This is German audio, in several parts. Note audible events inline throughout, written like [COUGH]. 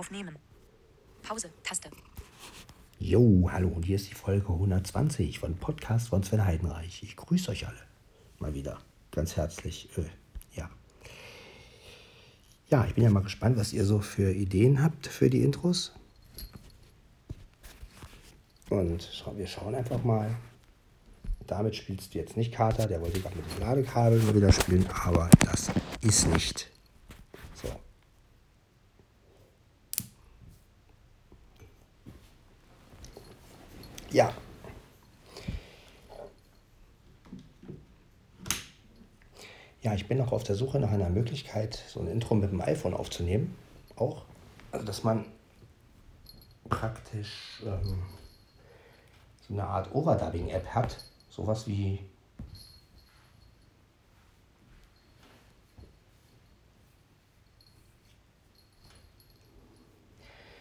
Aufnehmen. Pause. Taste. Jo, hallo, und hier ist die Folge 120 von Podcast von Sven Heidenreich. Ich grüße euch alle mal wieder ganz herzlich. Äh, ja. Ja, ich bin ja mal gespannt, was ihr so für Ideen habt für die Intros. Und wir schauen einfach mal. Damit spielst du jetzt nicht Kater, der wollte gerade mit dem Ladekabel mal wieder spielen, aber das ist nicht so. Ja. Ja, ich bin noch auf der Suche nach einer Möglichkeit, so ein Intro mit dem iPhone aufzunehmen. Auch. Also, dass man praktisch ähm, so eine Art Overdubbing-App hat. Sowas wie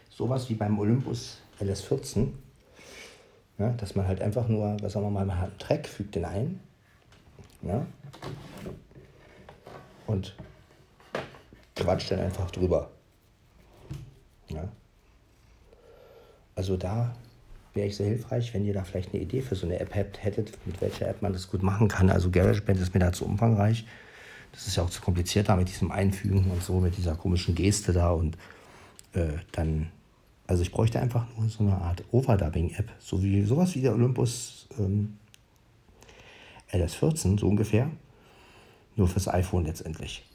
sowas wie beim Olympus LS14. Ja, dass man halt einfach nur, was sagen wir mal, man hat einen Track, fügt den ein. Ja, und quatscht dann einfach drüber. Ja. Also da wäre ich sehr hilfreich, wenn ihr da vielleicht eine Idee für so eine App habt, hättet, mit welcher App man das gut machen kann. Also GarageBand ist mir da zu umfangreich. Das ist ja auch zu kompliziert da mit diesem Einfügen und so, mit dieser komischen Geste da und äh, dann, also ich bräuchte einfach nur so eine Art Overdubbing-App, so wie sowas wie der Olympus ähm, LS14, so ungefähr, nur fürs iPhone letztendlich.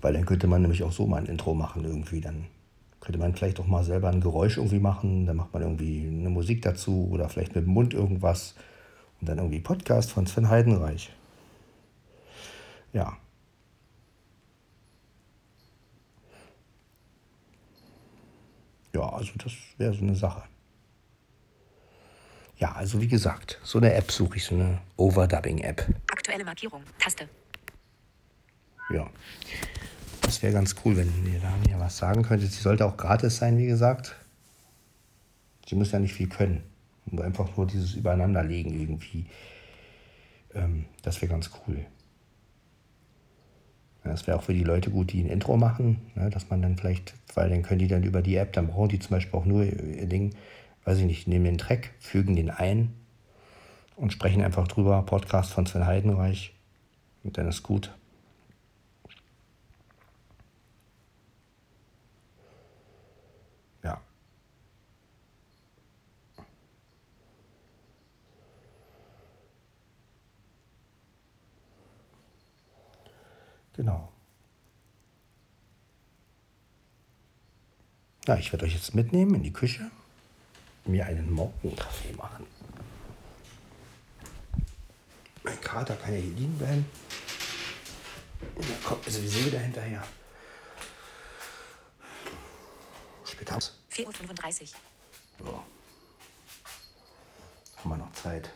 Weil dann könnte man nämlich auch so mal ein Intro machen irgendwie, dann könnte man vielleicht auch mal selber ein Geräusch irgendwie machen, dann macht man irgendwie eine Musik dazu oder vielleicht mit dem Mund irgendwas und dann irgendwie Podcast von Sven Heidenreich. Ja. Ja, also das wäre so eine Sache. Ja, also wie gesagt, so eine App suche ich, so eine Overdubbing-App. Aktuelle Markierung. Taste. Ja. Das wäre ganz cool, wenn ihr da mir was sagen könntet. Sie sollte auch gratis sein, wie gesagt. Sie muss ja nicht viel können. Und einfach nur dieses Übereinanderlegen irgendwie. Ähm, das wäre ganz cool. Das wäre auch für die Leute gut, die ein Intro machen, ne, dass man dann vielleicht, weil dann können die dann über die App, dann brauchen die zum Beispiel auch nur ihr Ding, weiß ich nicht, nehmen den Track, fügen den ein und sprechen einfach drüber. Podcast von Sven Heidenreich. Und dann ist gut. Ja. Genau. Ja, ich werde euch jetzt mitnehmen in die Küche, mir einen Morgenkaffee machen. Mein Kater kann ja hier liegen bleiben. Da kommt mir sowieso wieder hinterher. Spät aus. 4.35 Uhr. Ja. Haben wir noch Zeit.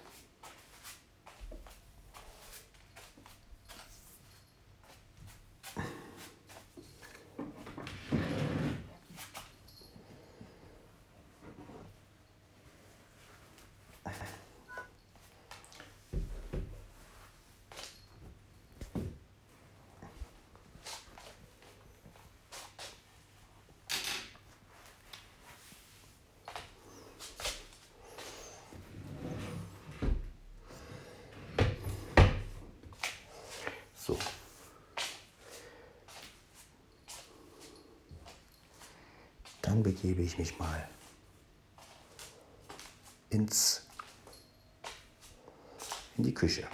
So. Dann begebe ich mich mal ins in die Küche.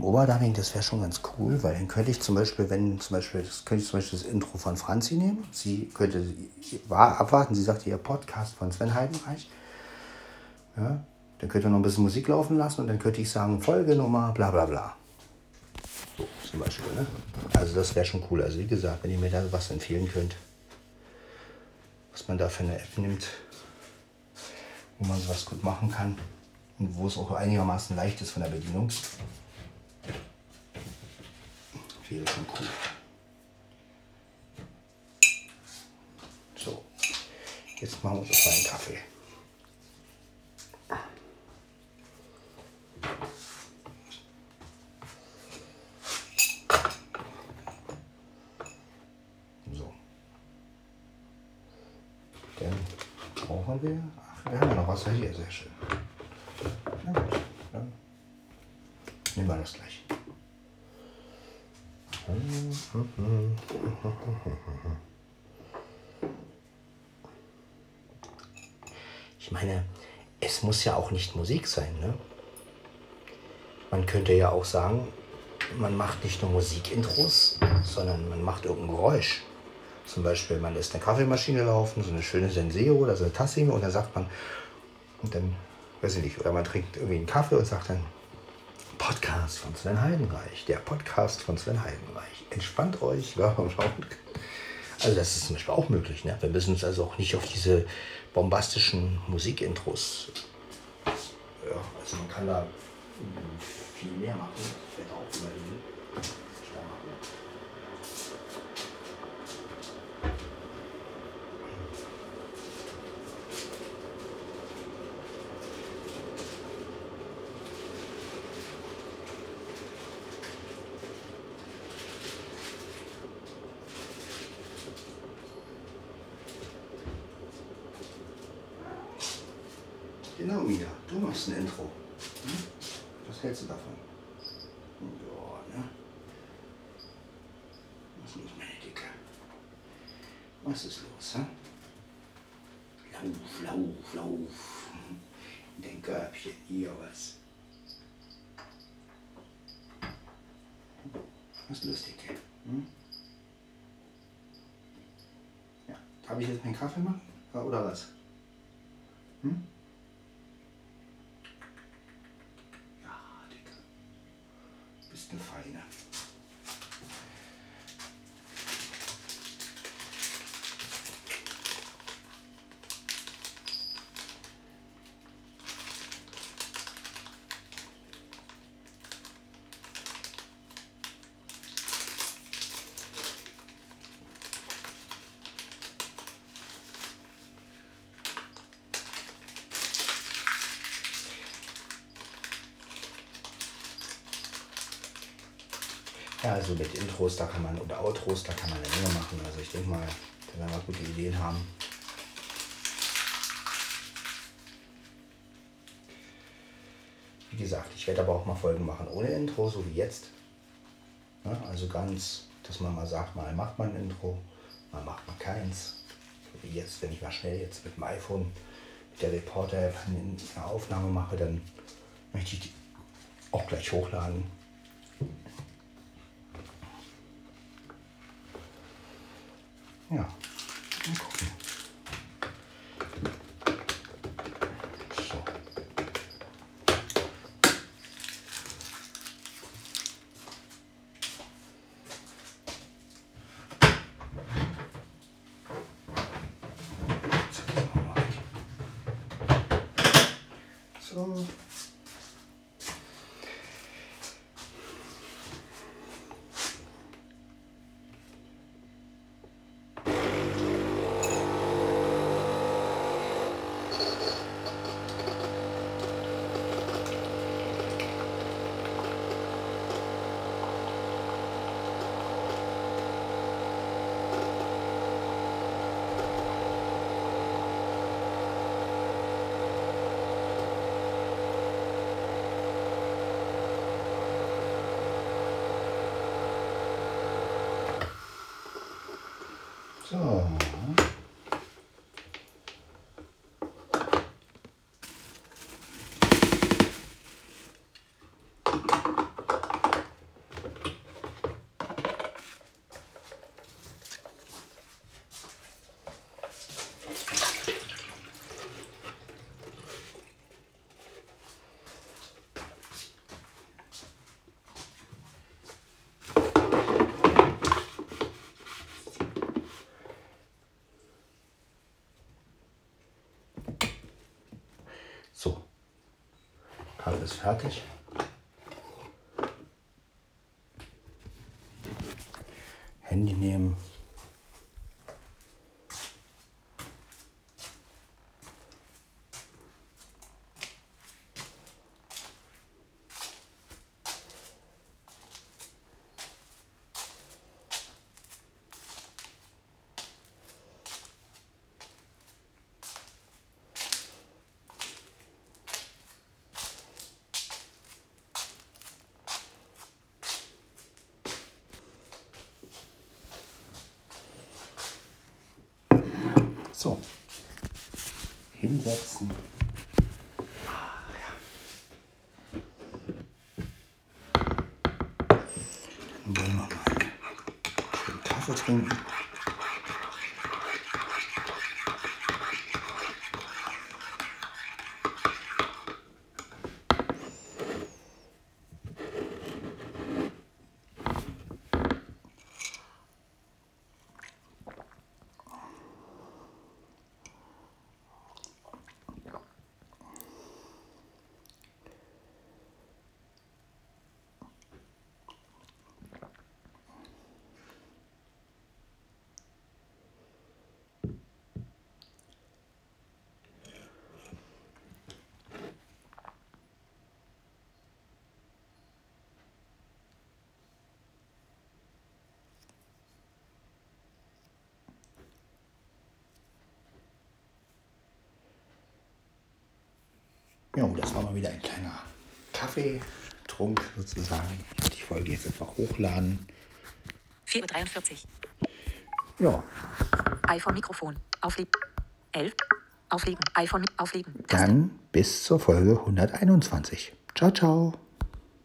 Dem Oberdubbing, das wäre schon ganz cool, weil dann könnte ich zum Beispiel, wenn zum Beispiel, das könnte ich zum Beispiel das Intro von Franzi nehmen. Sie könnte war, abwarten, sie sagte ihr Podcast von Sven Heidenreich. Ja, dann könnte noch ein bisschen Musik laufen lassen und dann könnte ich sagen, Folgenummer, bla bla bla. So zum Beispiel, ne? Also das wäre schon cool. Also wie gesagt, wenn ihr mir da was empfehlen könnt, was man da für eine App nimmt, wo man sowas gut machen kann und wo es auch einigermaßen leicht ist von der Bedienung wäre schon cool. So, jetzt machen wir uns einen Kaffee. So. Dann brauchen wir. Ach, wir haben ja noch Wasser hier, sehr schön. Na gut, dann nehmen wir das gleich. Ich meine, es muss ja auch nicht Musik sein, ne? Man könnte ja auch sagen, man macht nicht nur Musikintros, sondern man macht irgendein Geräusch. Zum Beispiel, man lässt eine Kaffeemaschine laufen, so eine schöne Senseo oder so eine Tassime und dann sagt man, und dann, weiß ich nicht, oder man trinkt irgendwie einen Kaffee und sagt dann, Podcast von Sven Heidenreich, der Podcast von Sven Heidenreich. Entspannt euch. [LAUGHS] Also das ist zum Beispiel auch möglich. Ne? Wir müssen uns also auch nicht auf diese bombastischen Musikintros. Ja, also man kann da viel mehr machen. Ich werde auch überlegen. was ich da mache. Genau, Mia, du machst ein Intro. Hm? Was hältst du davon? Ja, ne? Was ist los, meine Dicke? Was ist los, hä? Lauf, lauf, lauf. In dein Körbchen, hier was. Was lustig, hm? Ja, darf ich jetzt meinen Kaffee machen? Oder was? Hm? Ja, Digga. Bist eine Feine. Ja, also mit Intros, da kann man, oder Outros, da kann man eine Menge machen. Also ich denke mal, da werden wir gute Ideen haben. Wie gesagt, ich werde aber auch mal Folgen machen ohne Intro, so wie jetzt. Ja, also ganz, dass man mal sagt, mal macht man ein Intro, mal macht man keins. So wie jetzt, wenn ich mal schnell jetzt mit dem iPhone, mit der Reporter-App eine Aufnahme mache, dann möchte ich die auch gleich hochladen. Ja, mal gucken. So. So, das machen wir weg. So. So. So. Kaffee fertig. Handy nehmen. So. Hinsetzen. Dann wollen wir mal einen Kaffee trinken. Ja, und das war mal wieder ein kleiner Kaffeetrunk sozusagen. Ich werde die Folge jetzt einfach hochladen. 4.43 Uhr. Ja, iPhone Mikrofon. Auflegen. 11. Auflegen. iPhone auflegen. Taste. dann bis zur Folge 121. Ciao, ciao.